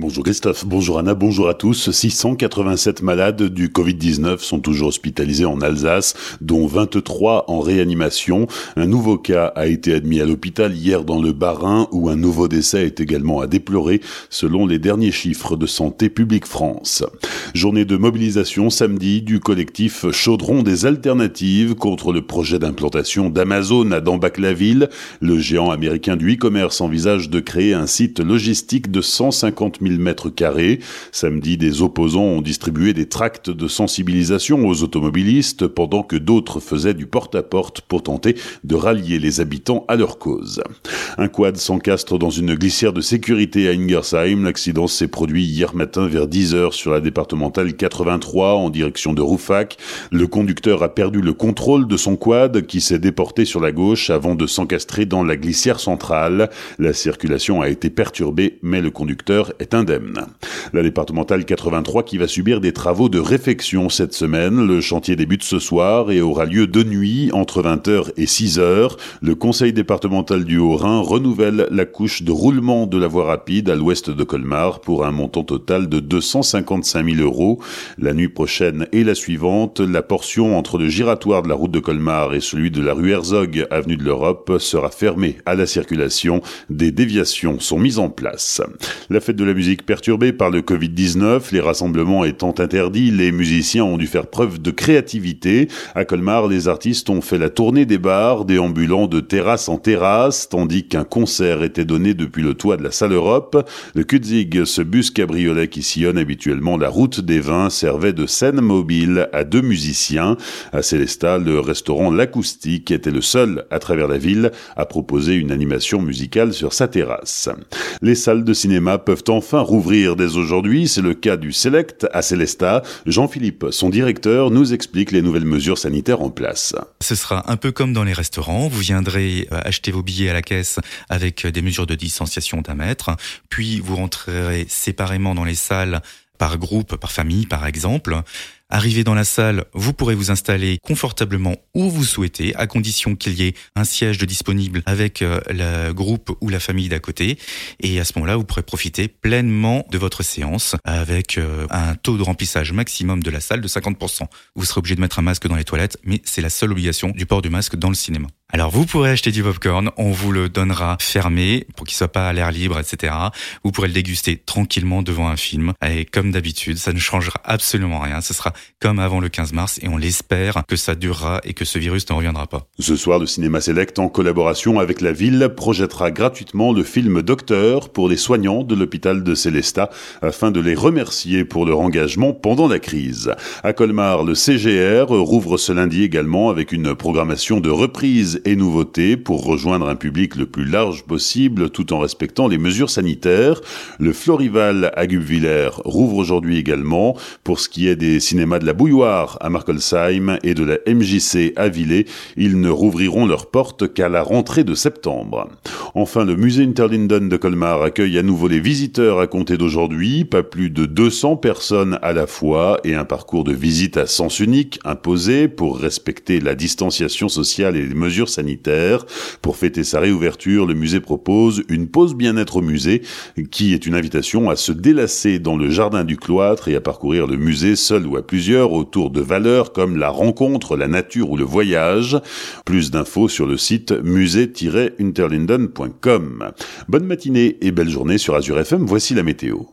Bonjour Christophe, bonjour Anna, bonjour à tous. 687 malades du Covid-19 sont toujours hospitalisés en Alsace, dont 23 en réanimation. Un nouveau cas a été admis à l'hôpital hier dans le Bas-Rhin où un nouveau décès est également à déplorer selon les derniers chiffres de Santé publique France. Journée de mobilisation samedi du collectif Chaudron des alternatives contre le projet d'implantation d'Amazon à Dambac-la-Ville. Le géant américain du e-commerce envisage de créer un site logistique de 150 000 mètres carrés. Samedi, des opposants ont distribué des tracts de sensibilisation aux automobilistes pendant que d'autres faisaient du porte-à-porte pour tenter de rallier les habitants à leur cause. Un quad s'encastre dans une glissière de sécurité à Ingersheim. L'accident s'est produit hier matin vers 10 heures sur la départementale 83 en direction de Roufac. Le conducteur a perdu le contrôle de son quad qui s'est déporté sur la gauche avant de s'encastrer dans la glissière centrale. La circulation a été perturbée mais le conducteur est надо La départementale 83 qui va subir des travaux de réfection cette semaine. Le chantier débute ce soir et aura lieu de nuit entre 20h et 6h. Le conseil départemental du Haut-Rhin renouvelle la couche de roulement de la voie rapide à l'ouest de Colmar pour un montant total de 255 000 euros. La nuit prochaine et la suivante, la portion entre le giratoire de la route de Colmar et celui de la rue Herzog, avenue de l'Europe, sera fermée à la circulation. Des déviations sont mises en place. La fête de la musique perturbée par le Covid-19, les rassemblements étant interdits, les musiciens ont dû faire preuve de créativité. À Colmar, les artistes ont fait la tournée des bars, déambulant de terrasse en terrasse, tandis qu'un concert était donné depuis le toit de la salle Europe. Le Kutzig, ce bus cabriolet qui sillonne habituellement la route des vins, servait de scène mobile à deux musiciens. À Célestat, le restaurant L'Acoustique était le seul à travers la ville à proposer une animation musicale sur sa terrasse. Les salles de cinéma peuvent enfin rouvrir dès aujourd'hui. C'est le cas du Select à Célestat. Jean-Philippe, son directeur, nous explique les nouvelles mesures sanitaires en place. Ce sera un peu comme dans les restaurants. Vous viendrez euh, acheter vos billets à la caisse avec des mesures de distanciation d'un mètre. Puis vous rentrerez séparément dans les salles par groupe, par famille par exemple. Arrivé dans la salle, vous pourrez vous installer confortablement où vous souhaitez, à condition qu'il y ait un siège de disponible avec euh, le groupe ou la famille d'à côté. Et à ce moment-là, vous pourrez profiter pleinement de votre séance avec euh, un taux de remplissage maximum de la salle de 50%. Vous serez obligé de mettre un masque dans les toilettes, mais c'est la seule obligation du port du masque dans le cinéma. Alors vous pourrez acheter du popcorn, on vous le donnera fermé pour qu'il soit pas à l'air libre, etc. Vous pourrez le déguster tranquillement devant un film. Et comme d'habitude, ça ne changera absolument rien. Ce sera comme avant le 15 mars et on l'espère que ça durera et que ce virus ne reviendra pas. Ce soir, le Cinéma Select, en collaboration avec la ville, projettera gratuitement le film Docteur pour les soignants de l'hôpital de Célestat afin de les remercier pour leur engagement pendant la crise. À Colmar, le CGR rouvre ce lundi également avec une programmation de et nouveautés pour rejoindre un public le plus large possible tout en respectant les mesures sanitaires. Le Florival à Gubviller rouvre aujourd'hui également. Pour ce qui est des cinémas de la Bouilloire à Markolsheim et de la MJC à Villers. Ils ne rouvriront leurs portes qu'à la rentrée de septembre. Enfin, le musée Interlinden de Colmar accueille à nouveau les visiteurs à compter d'aujourd'hui, pas plus de 200 personnes à la fois et un parcours de visite à sens unique imposé pour respecter la distanciation sociale et les mesures sanitaires. Pour fêter sa réouverture, le musée propose une pause bien-être au musée qui est une invitation à se délasser dans le jardin du cloître et à parcourir le musée seul ou à plusieurs autour de valeurs comme la rencontre, la nature ou le voyage. Plus d'infos sur le site musée-unterlinden.com. Bonne matinée et belle journée sur Azure FM, voici la météo.